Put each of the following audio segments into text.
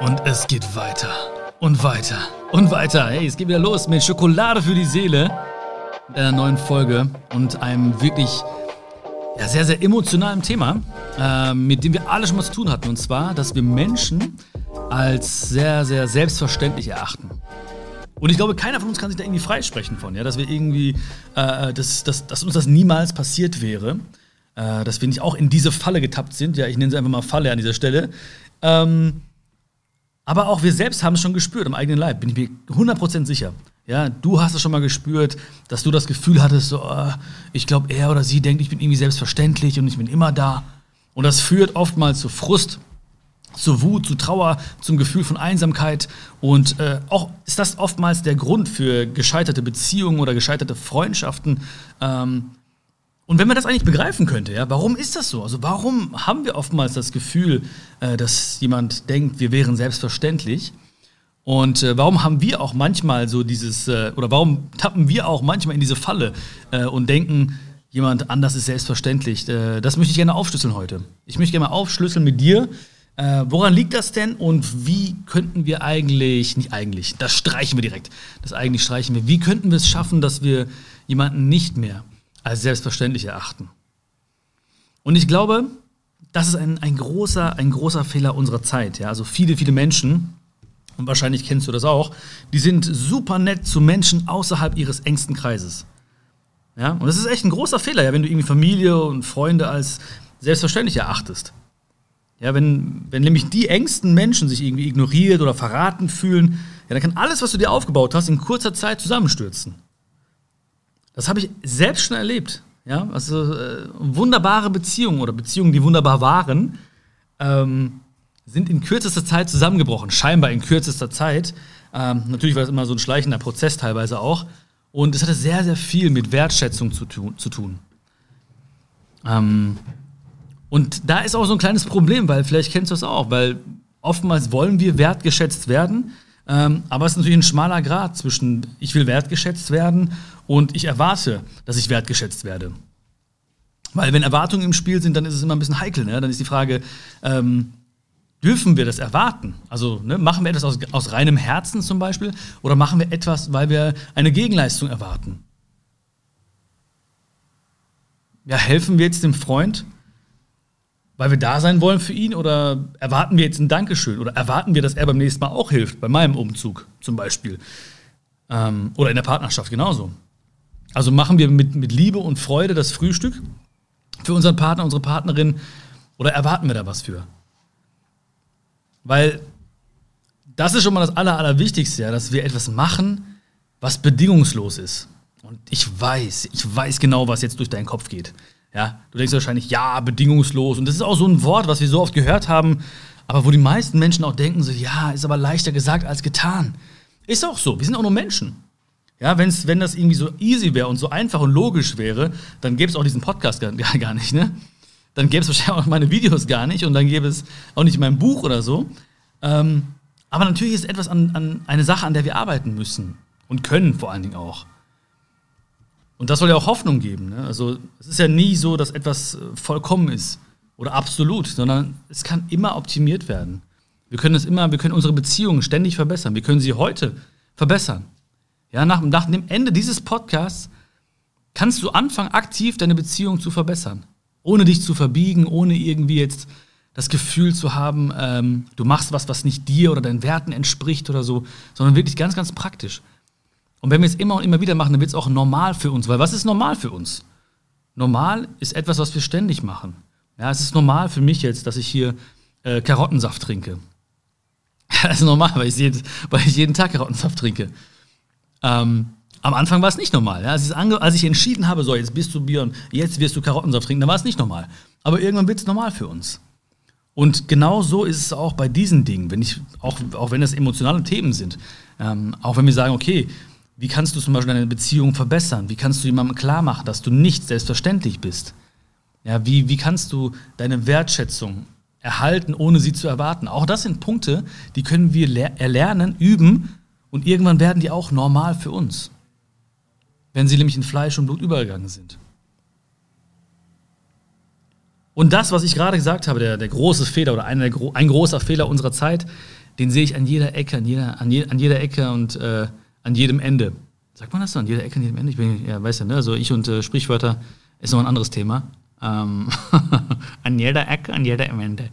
Und es geht weiter und weiter und weiter. Hey, es geht wieder los mit Schokolade für die Seele einer neuen Folge und einem wirklich ja, sehr, sehr emotionalen Thema, äh, mit dem wir alle schon mal zu tun hatten. Und zwar, dass wir Menschen als sehr, sehr selbstverständlich erachten. Und ich glaube, keiner von uns kann sich da irgendwie freisprechen von, ja, dass wir irgendwie, äh, dass, dass, dass uns das niemals passiert wäre, äh, dass wir nicht auch in diese Falle getappt sind. Ja, ich nenne sie einfach mal Falle an dieser Stelle. Ähm, aber auch wir selbst haben es schon gespürt am eigenen Leib, bin ich mir 100% sicher. Ja, du hast es schon mal gespürt, dass du das Gefühl hattest, so, oh, ich glaube, er oder sie denkt, ich bin irgendwie selbstverständlich und ich bin immer da. Und das führt oftmals zu Frust, zu Wut, zu Trauer, zum Gefühl von Einsamkeit. Und äh, auch ist das oftmals der Grund für gescheiterte Beziehungen oder gescheiterte Freundschaften. Ähm, und wenn man das eigentlich begreifen könnte, ja, warum ist das so? Also warum haben wir oftmals das Gefühl, äh, dass jemand denkt, wir wären selbstverständlich? Und äh, warum haben wir auch manchmal so dieses, äh, oder warum tappen wir auch manchmal in diese Falle äh, und denken, jemand anders ist selbstverständlich? Äh, das möchte ich gerne aufschlüsseln heute. Ich möchte gerne mal aufschlüsseln mit dir. Äh, woran liegt das denn und wie könnten wir eigentlich, nicht eigentlich, das streichen wir direkt, das eigentlich streichen wir, wie könnten wir es schaffen, dass wir jemanden nicht mehr als selbstverständlich erachten. Und ich glaube, das ist ein, ein, großer, ein großer Fehler unserer Zeit. Ja? Also viele, viele Menschen, und wahrscheinlich kennst du das auch, die sind super nett zu Menschen außerhalb ihres engsten Kreises. Ja? Und das ist echt ein großer Fehler, ja, wenn du irgendwie Familie und Freunde als selbstverständlich erachtest. Ja, wenn, wenn nämlich die engsten Menschen sich irgendwie ignoriert oder verraten fühlen, ja, dann kann alles, was du dir aufgebaut hast, in kurzer Zeit zusammenstürzen. Das habe ich selbst schon erlebt. Ja, also äh, wunderbare Beziehungen oder Beziehungen, die wunderbar waren, ähm, sind in kürzester Zeit zusammengebrochen. Scheinbar in kürzester Zeit. Ähm, natürlich war das immer so ein schleichender Prozess teilweise auch. Und es hatte sehr, sehr viel mit Wertschätzung zu, tu zu tun. Ähm, und da ist auch so ein kleines Problem, weil vielleicht kennst du das auch, weil oftmals wollen wir wertgeschätzt werden, ähm, aber es ist natürlich ein schmaler Grad zwischen ich will wertgeschätzt werden und ich erwarte, dass ich wertgeschätzt werde. Weil wenn Erwartungen im Spiel sind, dann ist es immer ein bisschen heikel. Ne? Dann ist die Frage, ähm, dürfen wir das erwarten? Also ne, machen wir etwas aus, aus reinem Herzen zum Beispiel oder machen wir etwas, weil wir eine Gegenleistung erwarten? Ja, helfen wir jetzt dem Freund, weil wir da sein wollen für ihn oder erwarten wir jetzt ein Dankeschön oder erwarten wir, dass er beim nächsten Mal auch hilft, bei meinem Umzug zum Beispiel ähm, oder in der Partnerschaft genauso. Also machen wir mit, mit Liebe und Freude das Frühstück für unseren Partner, unsere Partnerin oder erwarten wir da was für? Weil das ist schon mal das Aller, Allerwichtigste, ja, dass wir etwas machen, was bedingungslos ist. Und ich weiß, ich weiß genau, was jetzt durch deinen Kopf geht. Ja, du denkst wahrscheinlich, ja, bedingungslos. Und das ist auch so ein Wort, was wir so oft gehört haben, aber wo die meisten Menschen auch denken, so, ja, ist aber leichter gesagt als getan. Ist auch so, wir sind auch nur Menschen. Ja, wenn's, wenn das irgendwie so easy wäre und so einfach und logisch wäre, dann gäbe es auch diesen Podcast gar, gar nicht, ne? Dann gäbe es wahrscheinlich auch meine Videos gar nicht und dann gäbe es auch nicht mein Buch oder so. Ähm, aber natürlich ist etwas an, an eine Sache, an der wir arbeiten müssen und können vor allen Dingen auch. Und das soll ja auch Hoffnung geben. Ne? Also es ist ja nie so, dass etwas äh, vollkommen ist oder absolut, sondern es kann immer optimiert werden. Wir können es immer, wir können unsere Beziehungen ständig verbessern. Wir können sie heute verbessern. Ja, nach, nach dem Ende dieses Podcasts kannst du anfangen, aktiv deine Beziehung zu verbessern. Ohne dich zu verbiegen, ohne irgendwie jetzt das Gefühl zu haben, ähm, du machst was, was nicht dir oder deinen Werten entspricht oder so, sondern wirklich ganz, ganz praktisch. Und wenn wir es immer und immer wieder machen, dann wird es auch normal für uns. Weil was ist normal für uns? Normal ist etwas, was wir ständig machen. Ja, es ist normal für mich jetzt, dass ich hier äh, Karottensaft trinke. das ist normal, weil ich, jeden, weil ich jeden Tag Karottensaft trinke. Ähm, am Anfang war es nicht normal. Ja? Als, als, ich entschieden habe, so, jetzt bist du und jetzt wirst du Karottensaft trinken, dann war es nicht normal. Aber irgendwann wird es normal für uns. Und genau so ist es auch bei diesen Dingen, wenn ich, auch, auch wenn das emotionale Themen sind. Ähm, auch wenn wir sagen, okay, wie kannst du zum Beispiel deine Beziehung verbessern? Wie kannst du jemandem klar machen, dass du nicht selbstverständlich bist? Ja, wie, wie kannst du deine Wertschätzung erhalten, ohne sie zu erwarten? Auch das sind Punkte, die können wir erlernen, üben und irgendwann werden die auch normal für uns, wenn sie nämlich in Fleisch und Blut übergegangen sind. Und das, was ich gerade gesagt habe, der, der große Fehler oder ein, ein großer Fehler unserer Zeit, den sehe ich an jeder Ecke, an jeder, an, je, an jeder Ecke und äh, an jedem Ende. Sagt man das so? An jeder Ecke, an jedem Ende? Ich bin, ja, weiß ja, ne? Also ich und äh, Sprichwörter ist noch ein anderes Thema. Ähm, an jeder Ecke, an jeder Ende.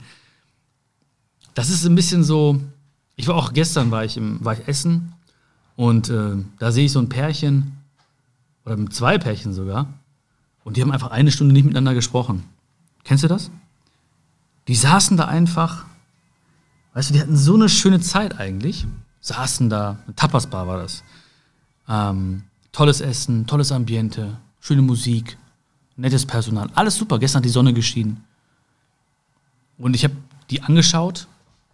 Das ist ein bisschen so. Ich war auch gestern war ich im, war ich essen und äh, da sehe ich so ein Pärchen oder zwei Pärchen sogar und die haben einfach eine Stunde nicht miteinander gesprochen. Kennst du das? Die saßen da einfach, weißt du, die hatten so eine schöne Zeit eigentlich. Saßen da, eine Tapasbar war das. Ähm, tolles Essen, tolles Ambiente, schöne Musik, nettes Personal, alles super. Gestern hat die Sonne geschienen. Und ich habe die angeschaut.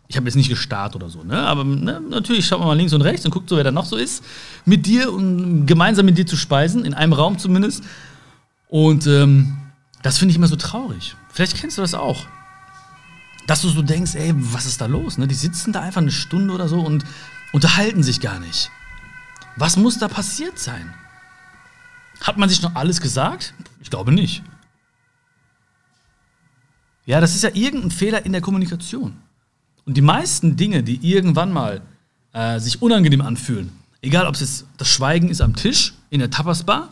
Ich habe jetzt nicht gestarrt oder so, ne? Aber ne, natürlich schaut man mal links und rechts und guckt so, wer da noch so ist, mit dir und gemeinsam mit dir zu speisen, in einem Raum zumindest. Und ähm, das finde ich immer so traurig. Vielleicht kennst du das auch. Dass du so denkst, ey, was ist da los? Ne? Die sitzen da einfach eine Stunde oder so und unterhalten sich gar nicht. Was muss da passiert sein? Hat man sich noch alles gesagt? Ich glaube nicht. Ja, das ist ja irgendein Fehler in der Kommunikation. Und die meisten Dinge, die irgendwann mal äh, sich unangenehm anfühlen, egal ob es jetzt das Schweigen ist am Tisch in der Tapasbar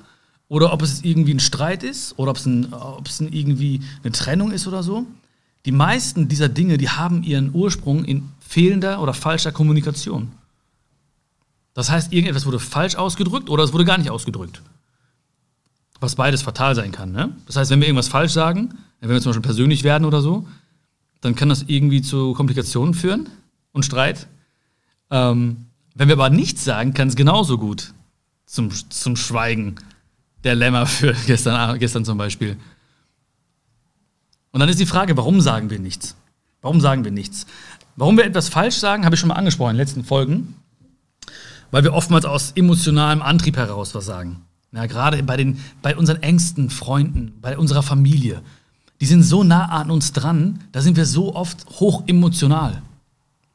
oder ob es irgendwie ein Streit ist oder ob es, ein, ob es ein irgendwie eine Trennung ist oder so, die meisten dieser Dinge, die haben ihren Ursprung in fehlender oder falscher Kommunikation. Das heißt, irgendetwas wurde falsch ausgedrückt oder es wurde gar nicht ausgedrückt. Was beides fatal sein kann. Ne? Das heißt, wenn wir irgendwas falsch sagen, wenn wir zum Beispiel persönlich werden oder so, dann kann das irgendwie zu Komplikationen führen und Streit. Ähm, wenn wir aber nichts sagen, kann es genauso gut zum, zum Schweigen der Lämmer führen, gestern, gestern zum Beispiel. Und dann ist die Frage, warum sagen wir nichts? Warum sagen wir nichts? Warum wir etwas falsch sagen, habe ich schon mal angesprochen in den letzten Folgen. Weil wir oftmals aus emotionalem Antrieb heraus was sagen. Ja, gerade bei, den, bei unseren engsten Freunden, bei unserer Familie. Die sind so nah an uns dran, da sind wir so oft hoch emotional.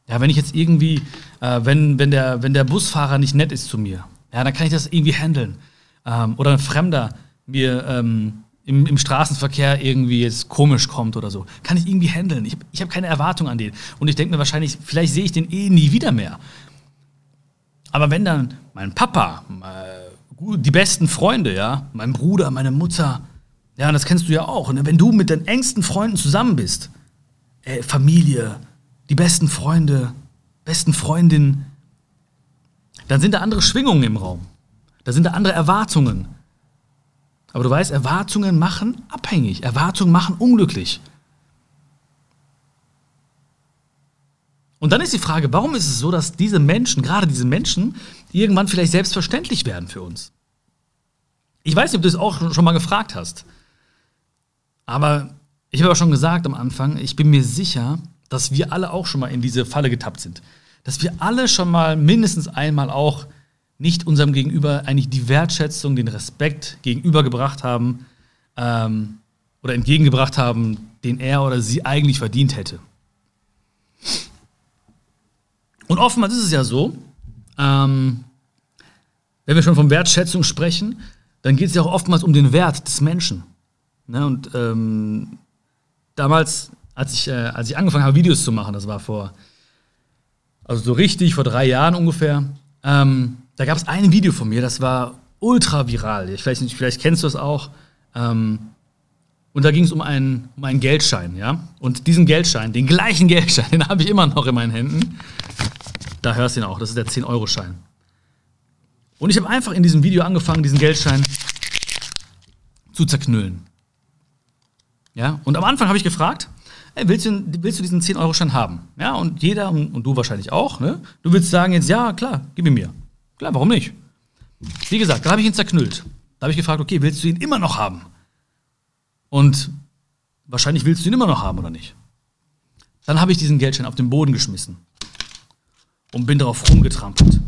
Ja, wenn ich jetzt irgendwie, äh, wenn, wenn, der, wenn der Busfahrer nicht nett ist zu mir, ja, dann kann ich das irgendwie handeln. Ähm, oder ein Fremder mir ähm, im, im, Straßenverkehr irgendwie jetzt komisch kommt oder so. Kann ich irgendwie handeln. Ich, ich habe keine Erwartung an den. Und ich denke mir wahrscheinlich, vielleicht sehe ich den eh nie wieder mehr. Aber wenn dann mein Papa, die besten Freunde, ja, mein Bruder, meine Mutter, ja, das kennst du ja auch. Und wenn du mit deinen engsten Freunden zusammen bist, äh, Familie, die besten Freunde, besten Freundinnen, dann sind da andere Schwingungen im Raum. Da sind da andere Erwartungen. Aber du weißt, Erwartungen machen abhängig. Erwartungen machen unglücklich. Und dann ist die Frage, warum ist es so, dass diese Menschen, gerade diese Menschen, irgendwann vielleicht selbstverständlich werden für uns? Ich weiß nicht, ob du es auch schon mal gefragt hast. Aber ich habe auch schon gesagt am Anfang, ich bin mir sicher, dass wir alle auch schon mal in diese Falle getappt sind. Dass wir alle schon mal mindestens einmal auch nicht unserem Gegenüber eigentlich die Wertschätzung, den Respekt gegenübergebracht haben ähm, oder entgegengebracht haben, den er oder sie eigentlich verdient hätte. Und oftmals ist es ja so, ähm, wenn wir schon von Wertschätzung sprechen, dann geht es ja auch oftmals um den Wert des Menschen. Ne? Und ähm, damals, als ich, äh, als ich angefangen habe, Videos zu machen, das war vor, also so richtig, vor drei Jahren ungefähr, ähm, da gab es ein Video von mir, das war ultra viral. Ich weiß nicht, vielleicht kennst du es auch. Ähm, und da ging es um einen, um einen Geldschein, ja. Und diesen Geldschein, den gleichen Geldschein, den habe ich immer noch in meinen Händen. Da hörst du ihn auch, das ist der 10-Euro-Schein. Und ich habe einfach in diesem Video angefangen, diesen Geldschein zu zerknüllen. Ja, und am Anfang habe ich gefragt, ey, willst, du, willst du diesen 10-Euro-Schein haben? Ja, und jeder, und, du wahrscheinlich auch, ne? Du willst sagen jetzt, ja, klar, gib ihn mir. Klar, warum nicht? Wie gesagt, da habe ich ihn zerknüllt. Da habe ich gefragt, okay, willst du ihn immer noch haben? Und wahrscheinlich willst du ihn immer noch haben, oder nicht? Dann habe ich diesen Geldschein auf den Boden geschmissen und bin darauf rumgetrampelt.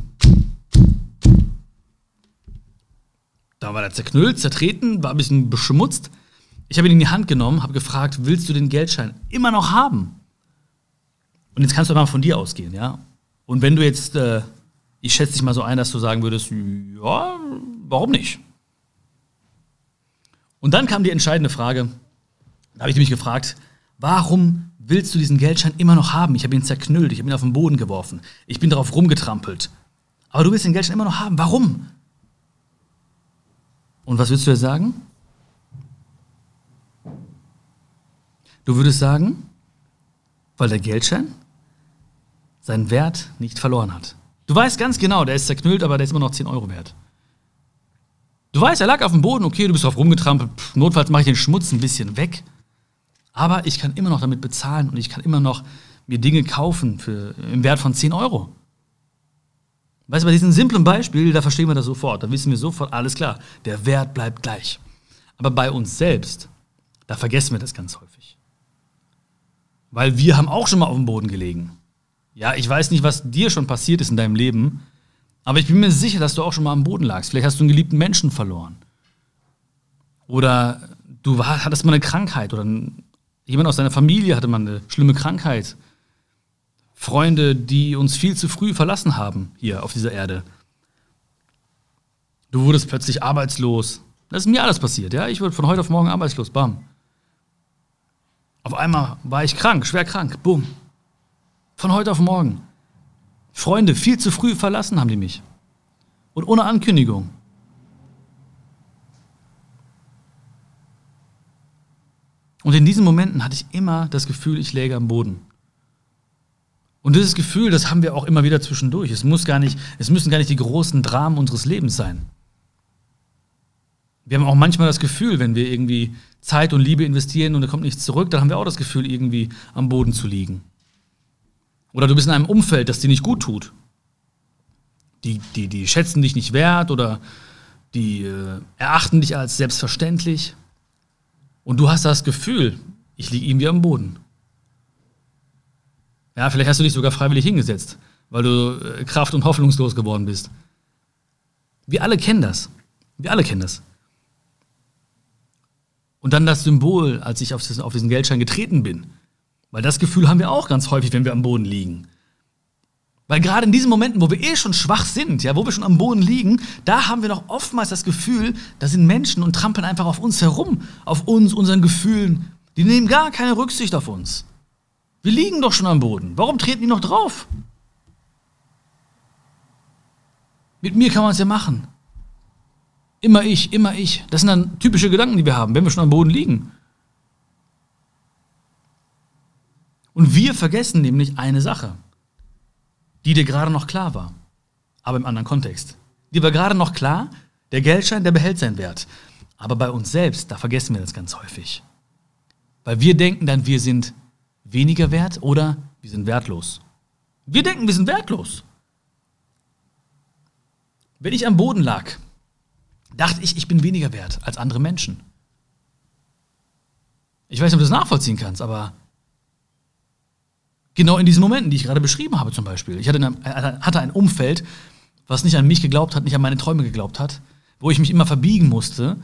Da war er zerknüllt, zertreten, war ein bisschen beschmutzt. Ich habe ihn in die Hand genommen, habe gefragt, willst du den Geldschein immer noch haben? Und jetzt kannst du mal von dir ausgehen, ja? Und wenn du jetzt äh, ich schätze dich mal so ein, dass du sagen würdest, ja, warum nicht? Und dann kam die entscheidende Frage, da habe ich mich gefragt, Warum willst du diesen Geldschein immer noch haben? Ich habe ihn zerknüllt, ich habe ihn auf den Boden geworfen, ich bin darauf rumgetrampelt. Aber du willst den Geldschein immer noch haben. Warum? Und was würdest du jetzt sagen? Du würdest sagen, weil der Geldschein seinen Wert nicht verloren hat. Du weißt ganz genau, der ist zerknüllt, aber der ist immer noch 10 Euro wert. Du weißt, er lag auf dem Boden, okay, du bist drauf rumgetrampelt, Pff, notfalls mache ich den Schmutz ein bisschen weg. Aber ich kann immer noch damit bezahlen und ich kann immer noch mir Dinge kaufen für, im Wert von 10 Euro. Weißt du, bei diesem simplen Beispiel, da verstehen wir das sofort, da wissen wir sofort, alles klar, der Wert bleibt gleich. Aber bei uns selbst, da vergessen wir das ganz häufig. Weil wir haben auch schon mal auf dem Boden gelegen. Ja, ich weiß nicht, was dir schon passiert ist in deinem Leben, aber ich bin mir sicher, dass du auch schon mal am Boden lagst. Vielleicht hast du einen geliebten Menschen verloren. Oder du hattest mal eine Krankheit oder jemand aus deiner Familie hatte mal eine schlimme Krankheit. Freunde, die uns viel zu früh verlassen haben hier auf dieser Erde. Du wurdest plötzlich arbeitslos. Das ist mir alles passiert, ja? Ich wurde von heute auf morgen arbeitslos, bam. Auf einmal war ich krank, schwer krank, bumm. Von heute auf morgen. Freunde viel zu früh verlassen haben die mich. Und ohne Ankündigung. Und in diesen Momenten hatte ich immer das Gefühl, ich läge am Boden. Und dieses Gefühl, das haben wir auch immer wieder zwischendurch. Es, muss gar nicht, es müssen gar nicht die großen Dramen unseres Lebens sein. Wir haben auch manchmal das Gefühl, wenn wir irgendwie Zeit und Liebe investieren und da kommt nichts zurück, dann haben wir auch das Gefühl, irgendwie am Boden zu liegen. Oder du bist in einem Umfeld, das dir nicht gut tut. Die, die, die schätzen dich nicht wert oder die äh, erachten dich als selbstverständlich. Und du hast das Gefühl, ich liege irgendwie am Boden. Ja, vielleicht hast du dich sogar freiwillig hingesetzt, weil du äh, kraft- und hoffnungslos geworden bist. Wir alle kennen das. Wir alle kennen das. Und dann das Symbol, als ich auf diesen, auf diesen Geldschein getreten bin. Weil das Gefühl haben wir auch ganz häufig, wenn wir am Boden liegen. Weil gerade in diesen Momenten, wo wir eh schon schwach sind, ja, wo wir schon am Boden liegen, da haben wir noch oftmals das Gefühl, da sind Menschen und trampeln einfach auf uns herum, auf uns, unseren Gefühlen. Die nehmen gar keine Rücksicht auf uns. Wir liegen doch schon am Boden. Warum treten die noch drauf? Mit mir kann man es ja machen. Immer ich, immer ich. Das sind dann typische Gedanken, die wir haben, wenn wir schon am Boden liegen. Und wir vergessen nämlich eine Sache, die dir gerade noch klar war, aber im anderen Kontext. Die war gerade noch klar, der Geldschein, der behält seinen Wert. Aber bei uns selbst, da vergessen wir das ganz häufig. Weil wir denken dann, wir sind weniger wert oder wir sind wertlos. Wir denken, wir sind wertlos. Wenn ich am Boden lag, dachte ich, ich bin weniger wert als andere Menschen. Ich weiß nicht, ob du das nachvollziehen kannst, aber genau in diesen Momenten, die ich gerade beschrieben habe zum Beispiel. Ich hatte, eine, hatte ein Umfeld, was nicht an mich geglaubt hat, nicht an meine Träume geglaubt hat, wo ich mich immer verbiegen musste,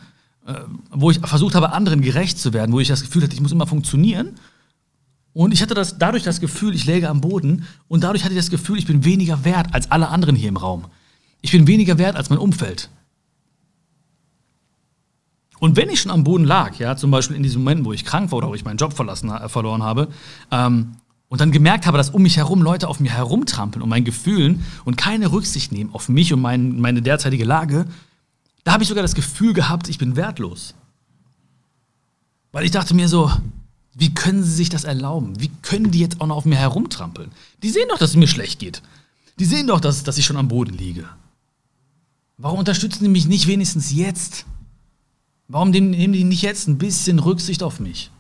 äh, wo ich versucht habe, anderen gerecht zu werden, wo ich das Gefühl hatte, ich muss immer funktionieren und ich hatte das, dadurch das Gefühl, ich läge am Boden und dadurch hatte ich das Gefühl, ich bin weniger wert als alle anderen hier im Raum. Ich bin weniger wert als mein Umfeld. Und wenn ich schon am Boden lag, ja, zum Beispiel in diesem Moment, wo ich krank war oder wo ich meinen Job verlassen, äh, verloren habe, ähm, und dann gemerkt habe, dass um mich herum Leute auf mir herumtrampeln und meinen Gefühlen und keine Rücksicht nehmen auf mich und mein, meine derzeitige Lage, da habe ich sogar das Gefühl gehabt, ich bin wertlos. Weil ich dachte mir so, wie können sie sich das erlauben? Wie können die jetzt auch noch auf mir herumtrampeln? Die sehen doch, dass es mir schlecht geht. Die sehen doch, dass, dass ich schon am Boden liege. Warum unterstützen die mich nicht wenigstens jetzt? Warum nehmen die nicht jetzt ein bisschen Rücksicht auf mich?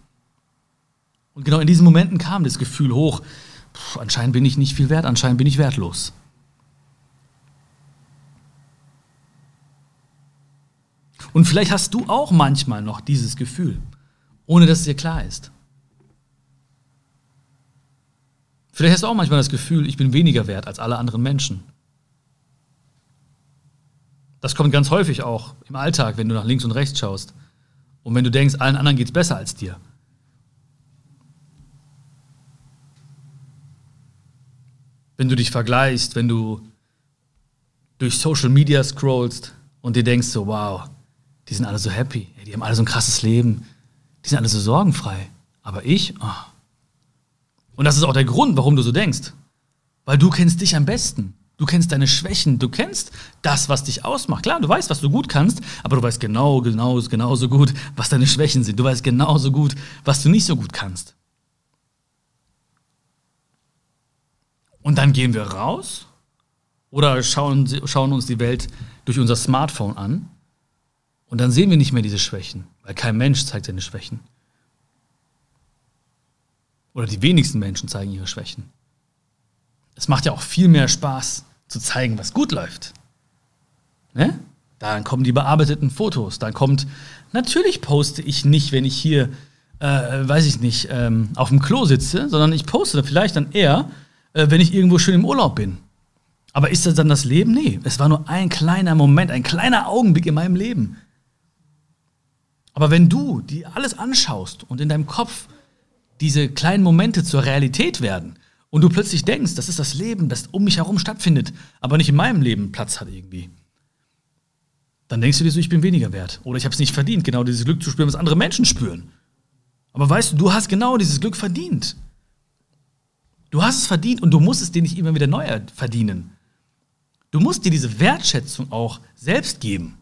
Und genau in diesen Momenten kam das Gefühl hoch, pff, anscheinend bin ich nicht viel wert, anscheinend bin ich wertlos. Und vielleicht hast du auch manchmal noch dieses Gefühl, ohne dass es dir klar ist. Vielleicht hast du auch manchmal das Gefühl, ich bin weniger wert als alle anderen Menschen. Das kommt ganz häufig auch im Alltag, wenn du nach links und rechts schaust. Und wenn du denkst, allen anderen geht es besser als dir. Wenn du dich vergleichst, wenn du durch Social Media scrollst und dir denkst so, wow, die sind alle so happy, die haben alle so ein krasses Leben, die sind alle so sorgenfrei. Aber ich, oh. und das ist auch der Grund, warum du so denkst. Weil du kennst dich am besten. Du kennst deine Schwächen, du kennst das, was dich ausmacht. Klar, du weißt, was du gut kannst, aber du weißt genau, genau, genauso gut, was deine Schwächen sind. Du weißt genauso gut, was du nicht so gut kannst. Und dann gehen wir raus oder schauen, schauen uns die Welt durch unser Smartphone an und dann sehen wir nicht mehr diese Schwächen, weil kein Mensch zeigt seine Schwächen. Oder die wenigsten Menschen zeigen ihre Schwächen. Es macht ja auch viel mehr Spaß zu zeigen, was gut läuft. Ne? Dann kommen die bearbeiteten Fotos. Dann kommt, natürlich poste ich nicht, wenn ich hier, äh, weiß ich nicht, ähm, auf dem Klo sitze, sondern ich poste vielleicht dann eher, äh, wenn ich irgendwo schön im Urlaub bin. Aber ist das dann das Leben? Nee, es war nur ein kleiner Moment, ein kleiner Augenblick in meinem Leben. Aber wenn du dir alles anschaust und in deinem Kopf diese kleinen Momente zur Realität werden und du plötzlich denkst, das ist das Leben, das um mich herum stattfindet, aber nicht in meinem Leben Platz hat irgendwie, dann denkst du dir so, ich bin weniger wert oder ich habe es nicht verdient, genau dieses Glück zu spüren, was andere Menschen spüren. Aber weißt du, du hast genau dieses Glück verdient. Du hast es verdient und du musst es dir nicht immer wieder neu verdienen. Du musst dir diese Wertschätzung auch selbst geben.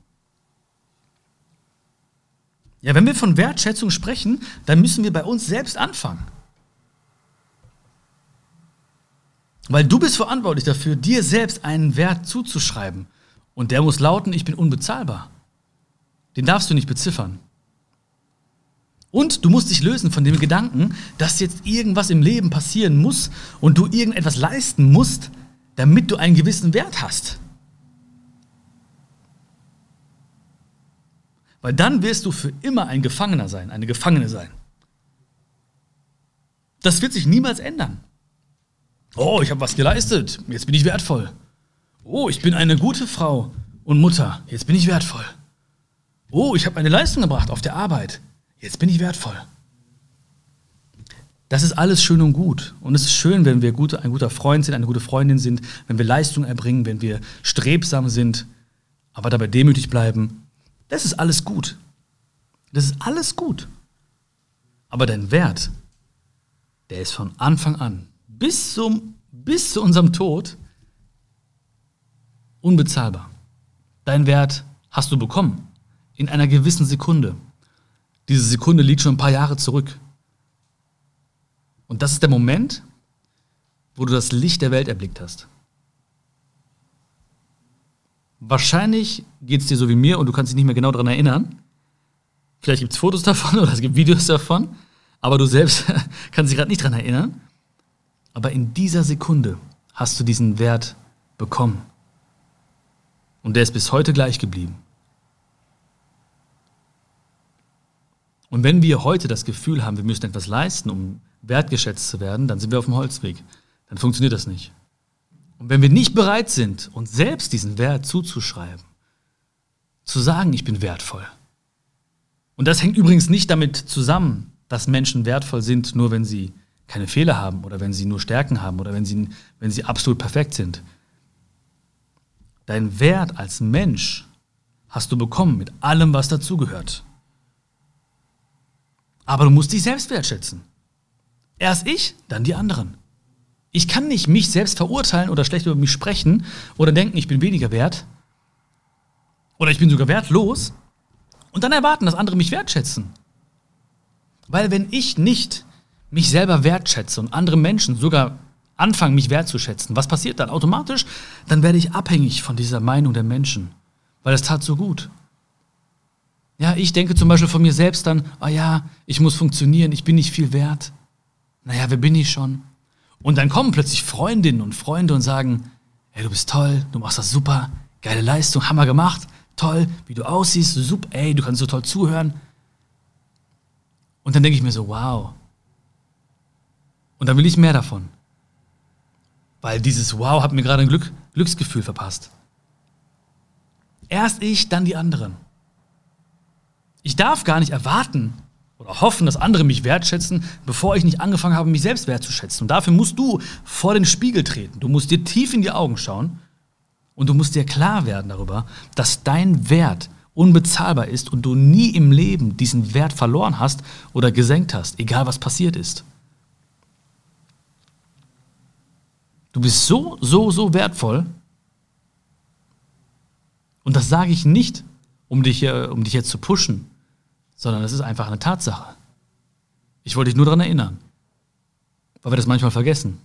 Ja, wenn wir von Wertschätzung sprechen, dann müssen wir bei uns selbst anfangen. Weil du bist verantwortlich dafür, dir selbst einen Wert zuzuschreiben. Und der muss lauten, ich bin unbezahlbar. Den darfst du nicht beziffern. Und du musst dich lösen von dem Gedanken, dass jetzt irgendwas im Leben passieren muss und du irgendetwas leisten musst, damit du einen gewissen Wert hast. Weil dann wirst du für immer ein Gefangener sein, eine Gefangene sein. Das wird sich niemals ändern. Oh, ich habe was geleistet, jetzt bin ich wertvoll. Oh, ich bin eine gute Frau und Mutter, jetzt bin ich wertvoll. Oh, ich habe eine Leistung gebracht auf der Arbeit, jetzt bin ich wertvoll. Das ist alles schön und gut. Und es ist schön, wenn wir gute, ein guter Freund sind, eine gute Freundin sind, wenn wir Leistung erbringen, wenn wir strebsam sind, aber dabei demütig bleiben das ist alles gut. Das ist alles gut. Aber dein Wert, der ist von Anfang an bis, zum, bis zu unserem Tod unbezahlbar. Dein Wert hast du bekommen. In einer gewissen Sekunde. Diese Sekunde liegt schon ein paar Jahre zurück. Und das ist der Moment, wo du das Licht der Welt erblickt hast. Wahrscheinlich geht es dir so wie mir und du kannst dich nicht mehr genau daran erinnern. Vielleicht gibt es Fotos davon oder es gibt Videos davon, aber du selbst kannst dich gerade nicht daran erinnern. Aber in dieser Sekunde hast du diesen Wert bekommen. Und der ist bis heute gleich geblieben. Und wenn wir heute das Gefühl haben, wir müssen etwas leisten, um wertgeschätzt zu werden, dann sind wir auf dem Holzweg. Dann funktioniert das nicht. Und wenn wir nicht bereit sind, uns selbst diesen Wert zuzuschreiben, zu sagen, ich bin wertvoll. Und das hängt übrigens nicht damit zusammen, dass Menschen wertvoll sind, nur wenn sie keine Fehler haben oder wenn sie nur Stärken haben oder wenn sie, wenn sie absolut perfekt sind. Dein Wert als Mensch hast du bekommen mit allem, was dazugehört. Aber du musst dich selbst wertschätzen. Erst ich, dann die anderen. Ich kann nicht mich selbst verurteilen oder schlecht über mich sprechen oder denken, ich bin weniger wert oder ich bin sogar wertlos und dann erwarten, dass andere mich wertschätzen. Weil wenn ich nicht mich selber wertschätze und andere Menschen sogar anfangen, mich wertzuschätzen, was passiert dann automatisch? Dann werde ich abhängig von dieser Meinung der Menschen, weil es tat so gut. Ja, ich denke zum Beispiel von mir selbst dann, ah oh ja, ich muss funktionieren, ich bin nicht viel wert. Naja, wer bin ich schon? Und dann kommen plötzlich Freundinnen und Freunde und sagen, hey, du bist toll, du machst das super, geile Leistung, Hammer gemacht, toll, wie du aussiehst, super, ey, du kannst so toll zuhören. Und dann denke ich mir so, wow. Und dann will ich mehr davon. Weil dieses Wow hat mir gerade ein Glück, Glücksgefühl verpasst. Erst ich, dann die anderen. Ich darf gar nicht erwarten, oder hoffen, dass andere mich wertschätzen, bevor ich nicht angefangen habe, mich selbst wertzuschätzen. Und dafür musst du vor den Spiegel treten. Du musst dir tief in die Augen schauen und du musst dir klar werden darüber, dass dein Wert unbezahlbar ist und du nie im Leben diesen Wert verloren hast oder gesenkt hast, egal was passiert ist. Du bist so, so, so wertvoll. Und das sage ich nicht, um dich, um dich jetzt zu pushen, sondern das ist einfach eine Tatsache. Ich wollte dich nur daran erinnern, weil wir das manchmal vergessen.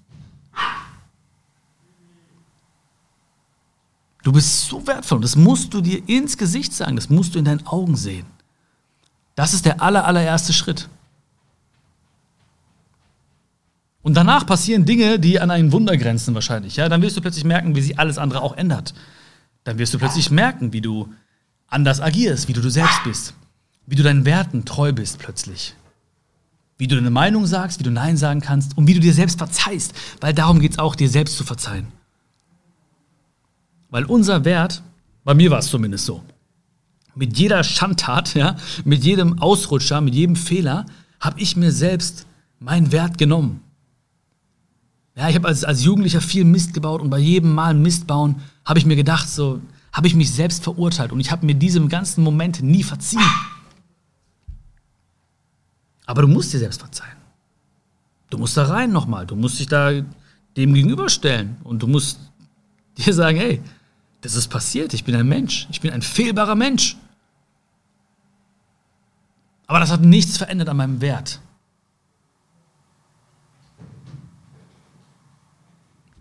Du bist so wertvoll und das musst du dir ins Gesicht sagen, das musst du in deinen Augen sehen. Das ist der aller, allererste Schritt. Und danach passieren Dinge, die an ein Wunder grenzen wahrscheinlich. Ja, dann wirst du plötzlich merken, wie sich alles andere auch ändert. Dann wirst du plötzlich merken, wie du anders agierst, wie du du selbst bist, wie du deinen Werten treu bist plötzlich. Wie du deine Meinung sagst, wie du Nein sagen kannst und wie du dir selbst verzeihst, weil darum geht es auch, dir selbst zu verzeihen. Weil unser Wert, bei mir war es zumindest so, mit jeder Schandtat, ja, mit jedem Ausrutscher, mit jedem Fehler, habe ich mir selbst meinen Wert genommen. Ja, ich habe als, als Jugendlicher viel Mist gebaut und bei jedem Mal Mist bauen habe ich mir gedacht, so habe ich mich selbst verurteilt und ich habe mir diesem ganzen Moment nie verziehen. Aber du musst dir selbst verzeihen. Du musst da rein nochmal, du musst dich da dem gegenüberstellen und du musst dir sagen, hey, das ist passiert. Ich bin ein Mensch. Ich bin ein fehlbarer Mensch. Aber das hat nichts verändert an meinem Wert.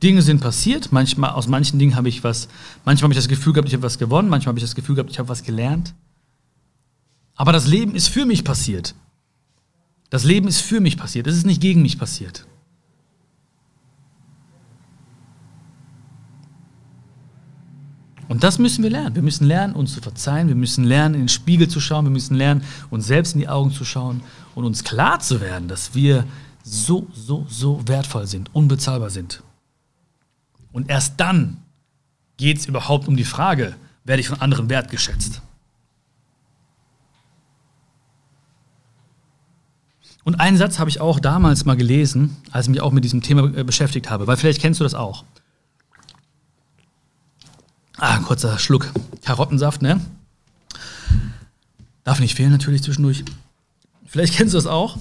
Dinge sind passiert. Manchmal, aus manchen Dingen habe ich was, manchmal habe ich das Gefühl gehabt, ich habe was gewonnen, manchmal habe ich das Gefühl gehabt, ich habe was gelernt. Aber das Leben ist für mich passiert. Das Leben ist für mich passiert. Es ist nicht gegen mich passiert. Und das müssen wir lernen. Wir müssen lernen, uns zu verzeihen. Wir müssen lernen, in den Spiegel zu schauen. Wir müssen lernen, uns selbst in die Augen zu schauen und uns klar zu werden, dass wir so, so, so wertvoll sind, unbezahlbar sind. Und erst dann geht es überhaupt um die Frage, werde ich von anderen wertgeschätzt? Und einen Satz habe ich auch damals mal gelesen, als ich mich auch mit diesem Thema beschäftigt habe, weil vielleicht kennst du das auch. Ah, ein kurzer Schluck Karottensaft, ne? Darf nicht fehlen natürlich zwischendurch. Vielleicht kennst du das auch.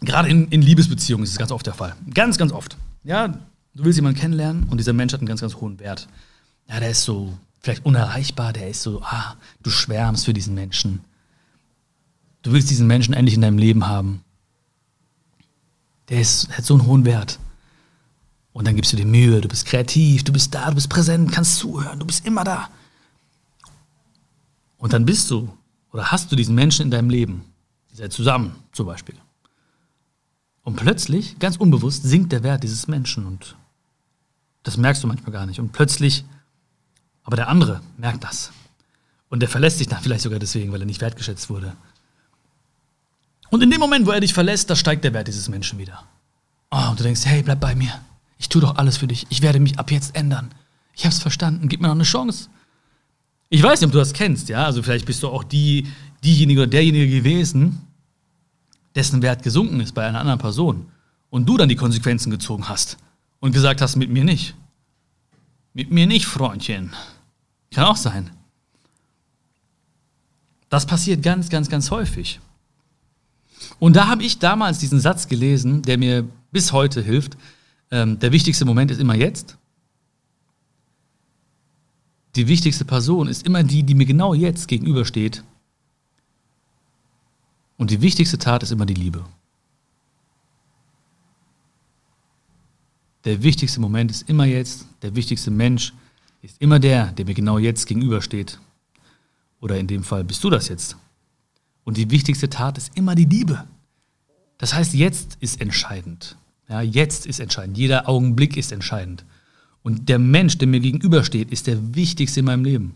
Gerade in, in Liebesbeziehungen ist es ganz oft der Fall. Ganz, ganz oft. Ja, du willst jemanden kennenlernen und dieser Mensch hat einen ganz, ganz hohen Wert. Ja, der ist so vielleicht unerreichbar, der ist so, ah, du schwärmst für diesen Menschen. Du willst diesen Menschen endlich in deinem Leben haben. Der ist, hat so einen hohen Wert. Und dann gibst du dir Mühe, du bist kreativ, du bist da, du bist präsent, kannst zuhören, du bist immer da. Und dann bist du oder hast du diesen Menschen in deinem Leben. Ihr seid zusammen zum Beispiel. Und plötzlich, ganz unbewusst, sinkt der Wert dieses Menschen und das merkst du manchmal gar nicht. Und plötzlich, aber der andere merkt das. Und der verlässt dich dann vielleicht sogar deswegen, weil er nicht wertgeschätzt wurde. Und in dem Moment, wo er dich verlässt, da steigt der Wert dieses Menschen wieder. Oh, und du denkst, hey, bleib bei mir. Ich tue doch alles für dich. Ich werde mich ab jetzt ändern. Ich habe es verstanden. Gib mir noch eine Chance. Ich weiß nicht, ob du das kennst, ja. Also vielleicht bist du auch die, diejenige oder derjenige gewesen, dessen Wert gesunken ist bei einer anderen Person und du dann die Konsequenzen gezogen hast und gesagt hast, mit mir nicht. Mit mir nicht, Freundchen. Kann auch sein. Das passiert ganz, ganz, ganz häufig. Und da habe ich damals diesen Satz gelesen, der mir bis heute hilft. Ähm, der wichtigste Moment ist immer jetzt. Die wichtigste Person ist immer die, die mir genau jetzt gegenübersteht. Und die wichtigste Tat ist immer die Liebe. Der wichtigste Moment ist immer jetzt. Der wichtigste Mensch ist immer der, der mir genau jetzt gegenübersteht. Oder in dem Fall bist du das jetzt. Und die wichtigste Tat ist immer die Liebe. Das heißt, jetzt ist entscheidend. Ja, jetzt ist entscheidend. Jeder Augenblick ist entscheidend. Und der Mensch, der mir gegenübersteht, ist der wichtigste in meinem Leben.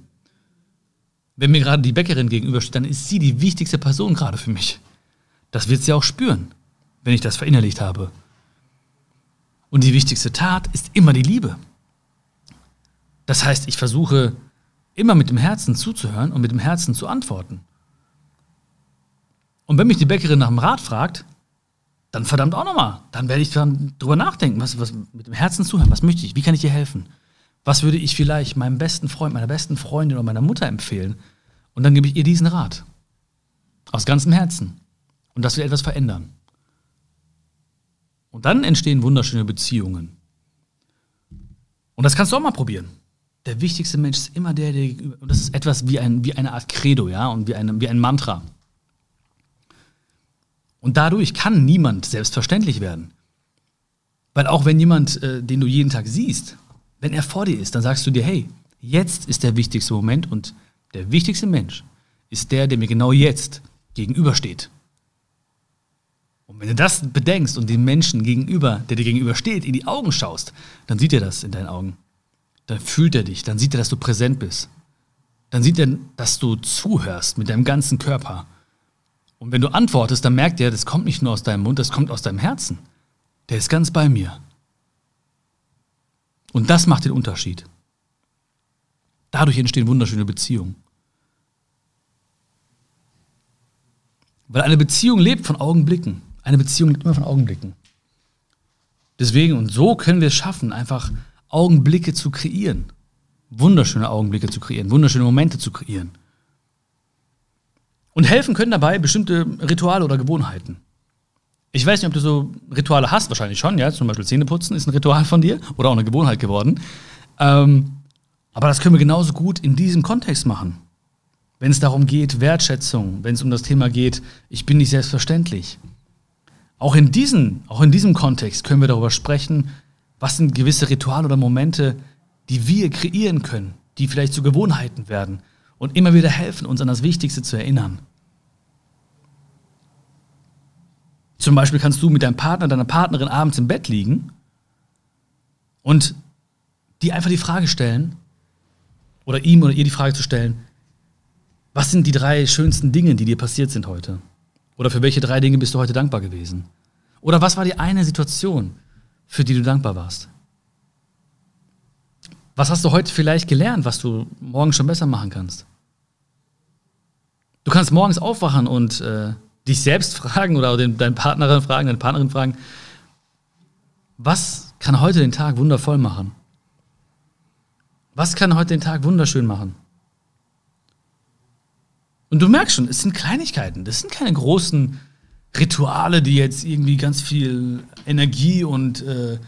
Wenn mir gerade die Bäckerin gegenübersteht, dann ist sie die wichtigste Person gerade für mich. Das wird sie auch spüren, wenn ich das verinnerlicht habe. Und die wichtigste Tat ist immer die Liebe. Das heißt, ich versuche immer mit dem Herzen zuzuhören und mit dem Herzen zu antworten. Und wenn mich die Bäckerin nach dem Rat fragt, dann verdammt auch nochmal. Dann werde ich dann drüber nachdenken, was, was mit dem Herzen zuhören, was möchte ich, wie kann ich dir helfen? Was würde ich vielleicht meinem besten Freund, meiner besten Freundin oder meiner Mutter empfehlen? Und dann gebe ich ihr diesen Rat. Aus ganzem Herzen. Und das wird etwas verändern. Und dann entstehen wunderschöne Beziehungen. Und das kannst du auch mal probieren. Der wichtigste Mensch ist immer der, der gegenüber. Und das ist etwas wie, ein, wie eine Art Credo, ja, und wie, eine, wie ein Mantra. Und dadurch kann niemand selbstverständlich werden. Weil auch wenn jemand, äh, den du jeden Tag siehst, wenn er vor dir ist, dann sagst du dir, hey, jetzt ist der wichtigste Moment und der wichtigste Mensch ist der, der mir genau jetzt gegenübersteht. Und wenn du das bedenkst und dem Menschen gegenüber, der dir gegenüber steht, in die Augen schaust, dann sieht er das in deinen Augen. Dann fühlt er dich, dann sieht er, dass du präsent bist. Dann sieht er, dass du zuhörst mit deinem ganzen Körper. Und wenn du antwortest, dann merkt er, das kommt nicht nur aus deinem Mund, das kommt aus deinem Herzen. Der ist ganz bei mir. Und das macht den Unterschied. Dadurch entstehen wunderschöne Beziehungen. Weil eine Beziehung lebt von Augenblicken. Eine Beziehung lebt immer von Augenblicken. Deswegen, und so können wir es schaffen, einfach Augenblicke zu kreieren. Wunderschöne Augenblicke zu kreieren, wunderschöne Momente zu kreieren. Und helfen können dabei bestimmte Rituale oder Gewohnheiten. Ich weiß nicht, ob du so Rituale hast, wahrscheinlich schon, ja. Zum Beispiel Zähneputzen ist ein Ritual von dir oder auch eine Gewohnheit geworden. Ähm, aber das können wir genauso gut in diesem Kontext machen. Wenn es darum geht, Wertschätzung, wenn es um das Thema geht, ich bin nicht selbstverständlich. Auch in, diesen, auch in diesem Kontext können wir darüber sprechen, was sind gewisse Rituale oder Momente, die wir kreieren können, die vielleicht zu Gewohnheiten werden und immer wieder helfen, uns an das Wichtigste zu erinnern. Zum Beispiel kannst du mit deinem Partner, deiner Partnerin abends im Bett liegen und die einfach die Frage stellen, oder ihm oder ihr die Frage zu stellen, was sind die drei schönsten Dinge, die dir passiert sind heute? Oder für welche drei Dinge bist du heute dankbar gewesen? Oder was war die eine Situation, für die du dankbar warst? Was hast du heute vielleicht gelernt, was du morgen schon besser machen kannst? Du kannst morgens aufwachen und äh, dich selbst fragen oder den, deine Partnerin fragen, deine Partnerin fragen, was kann heute den Tag wundervoll machen? Was kann heute den Tag wunderschön machen? Und du merkst schon, es sind Kleinigkeiten, das sind keine großen Rituale, die jetzt irgendwie ganz viel Energie und äh,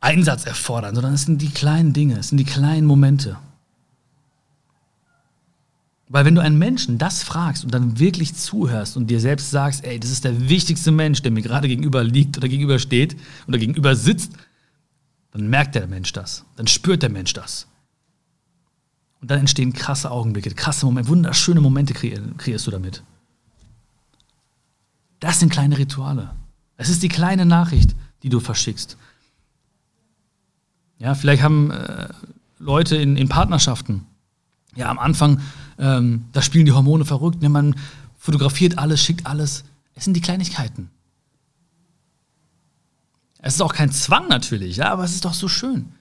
Einsatz erfordern, sondern es sind die kleinen Dinge, es sind die kleinen Momente. Weil wenn du einen Menschen das fragst und dann wirklich zuhörst und dir selbst sagst, ey, das ist der wichtigste Mensch, der mir gerade gegenüber liegt oder gegenüber steht oder gegenüber sitzt, dann merkt der Mensch das, dann spürt der Mensch das. Und dann entstehen krasse Augenblicke, krasse Momente, wunderschöne Momente kreierst du damit. Das sind kleine Rituale. Es ist die kleine Nachricht, die du verschickst. Ja, vielleicht haben äh, Leute in, in Partnerschaften ja, am Anfang, ähm, da spielen die Hormone verrückt, ne? man fotografiert alles, schickt alles. Es sind die Kleinigkeiten. Es ist auch kein Zwang natürlich, ja, aber es ist doch so schön.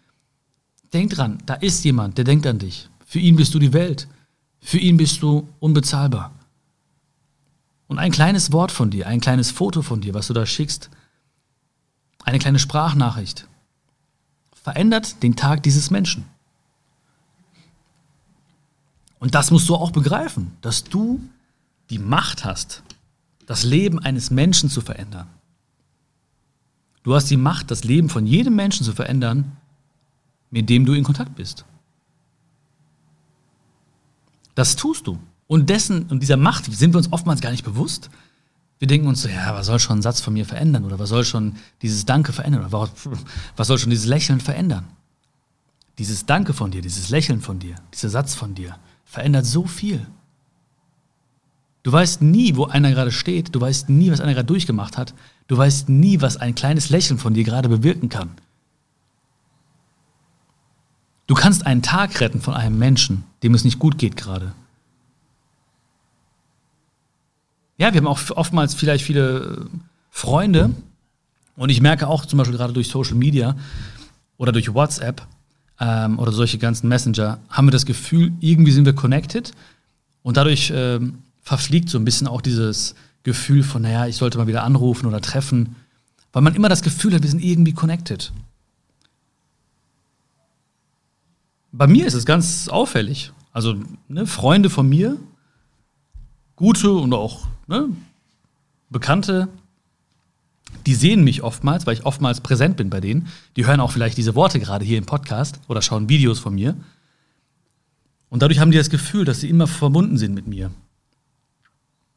Denk dran, da ist jemand, der denkt an dich. Für ihn bist du die Welt. Für ihn bist du unbezahlbar. Und ein kleines Wort von dir, ein kleines Foto von dir, was du da schickst, eine kleine Sprachnachricht, verändert den Tag dieses Menschen. Und das musst du auch begreifen, dass du die Macht hast, das Leben eines Menschen zu verändern. Du hast die Macht, das Leben von jedem Menschen zu verändern, mit dem du in Kontakt bist. Das tust du. Und dessen und dieser Macht sind wir uns oftmals gar nicht bewusst. Wir denken uns so, ja, was soll schon ein Satz von mir verändern? Oder was soll schon dieses Danke verändern? Oder was soll schon dieses Lächeln verändern? Dieses Danke von dir, dieses Lächeln von dir, dieser Satz von dir, verändert so viel. Du weißt nie, wo einer gerade steht, du weißt nie, was einer gerade durchgemacht hat, du weißt nie, was ein kleines Lächeln von dir gerade bewirken kann. Du kannst einen Tag retten von einem Menschen, dem es nicht gut geht gerade. Ja, wir haben auch oftmals vielleicht viele Freunde und ich merke auch zum Beispiel gerade durch Social Media oder durch WhatsApp, ähm, oder solche ganzen Messenger, haben wir das Gefühl, irgendwie sind wir connected und dadurch ähm, verfliegt so ein bisschen auch dieses Gefühl von, naja, ich sollte mal wieder anrufen oder treffen, weil man immer das Gefühl hat, wir sind irgendwie connected. Bei mir ist es ganz auffällig. Also ne, Freunde von mir, gute und auch ne, Bekannte, die sehen mich oftmals, weil ich oftmals präsent bin bei denen. Die hören auch vielleicht diese Worte gerade hier im Podcast oder schauen Videos von mir. Und dadurch haben die das Gefühl, dass sie immer verbunden sind mit mir.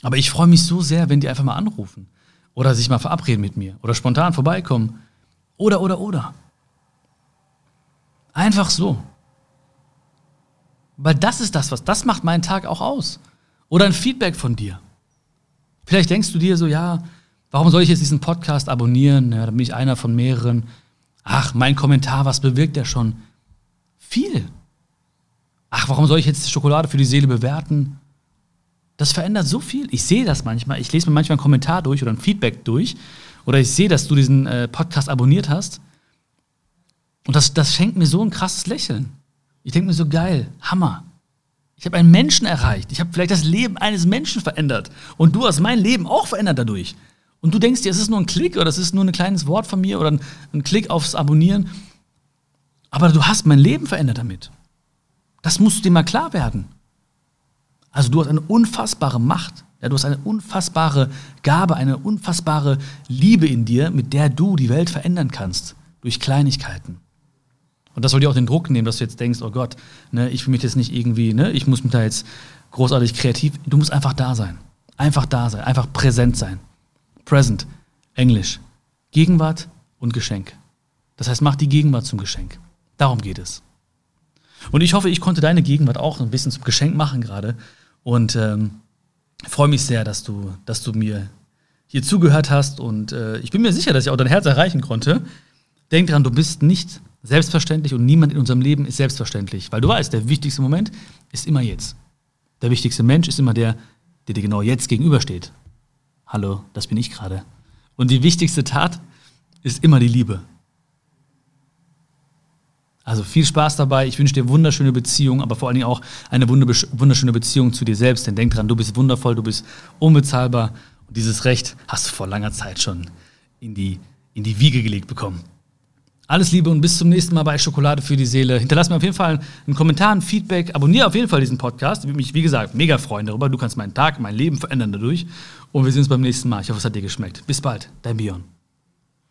Aber ich freue mich so sehr, wenn die einfach mal anrufen oder sich mal verabreden mit mir oder spontan vorbeikommen. Oder, oder, oder. Einfach so. Weil das ist das, was, das macht meinen Tag auch aus. Oder ein Feedback von dir. Vielleicht denkst du dir so, ja, warum soll ich jetzt diesen Podcast abonnieren? Ja, dann bin ich einer von mehreren. Ach, mein Kommentar, was bewirkt der schon? Viel. Ach, warum soll ich jetzt Schokolade für die Seele bewerten? Das verändert so viel. Ich sehe das manchmal. Ich lese mir manchmal einen Kommentar durch oder ein Feedback durch. Oder ich sehe, dass du diesen äh, Podcast abonniert hast. Und das, das schenkt mir so ein krasses Lächeln. Ich denke mir so, geil, Hammer. Ich habe einen Menschen erreicht. Ich habe vielleicht das Leben eines Menschen verändert. Und du hast mein Leben auch verändert dadurch. Und du denkst dir, es ist nur ein Klick oder es ist nur ein kleines Wort von mir oder ein, ein Klick aufs Abonnieren. Aber du hast mein Leben verändert damit. Das musst dir mal klar werden. Also du hast eine unfassbare Macht. Ja, du hast eine unfassbare Gabe, eine unfassbare Liebe in dir, mit der du die Welt verändern kannst. Durch Kleinigkeiten. Und das soll dir auch den Druck nehmen, dass du jetzt denkst, oh Gott, ne, ich will mich jetzt nicht irgendwie, ne, ich muss mich da jetzt großartig kreativ. Du musst einfach da sein. Einfach da sein, einfach präsent sein. Present, Englisch. Gegenwart und Geschenk. Das heißt, mach die Gegenwart zum Geschenk. Darum geht es. Und ich hoffe, ich konnte deine Gegenwart auch ein bisschen zum Geschenk machen gerade. Und ähm, freue mich sehr, dass du, dass du mir hier zugehört hast. Und äh, ich bin mir sicher, dass ich auch dein Herz erreichen konnte. Denk dran, du bist nicht selbstverständlich und niemand in unserem Leben ist selbstverständlich. Weil du weißt, der wichtigste Moment ist immer jetzt. Der wichtigste Mensch ist immer der, der dir genau jetzt gegenübersteht. Hallo, das bin ich gerade. Und die wichtigste Tat ist immer die Liebe. Also viel Spaß dabei. Ich wünsche dir wunderschöne Beziehungen, aber vor allen Dingen auch eine wunderschöne Beziehung zu dir selbst. Denn denk dran, du bist wundervoll, du bist unbezahlbar. Und dieses Recht hast du vor langer Zeit schon in die, in die Wiege gelegt bekommen. Alles Liebe und bis zum nächsten Mal bei Schokolade für die Seele. Hinterlass mir auf jeden Fall einen Kommentar, ein Feedback. Abonniere auf jeden Fall diesen Podcast. Ich würde mich, wie gesagt, mega freuen darüber. Du kannst meinen Tag, mein Leben verändern dadurch. Und wir sehen uns beim nächsten Mal. Ich hoffe, es hat dir geschmeckt. Bis bald, dein Bion.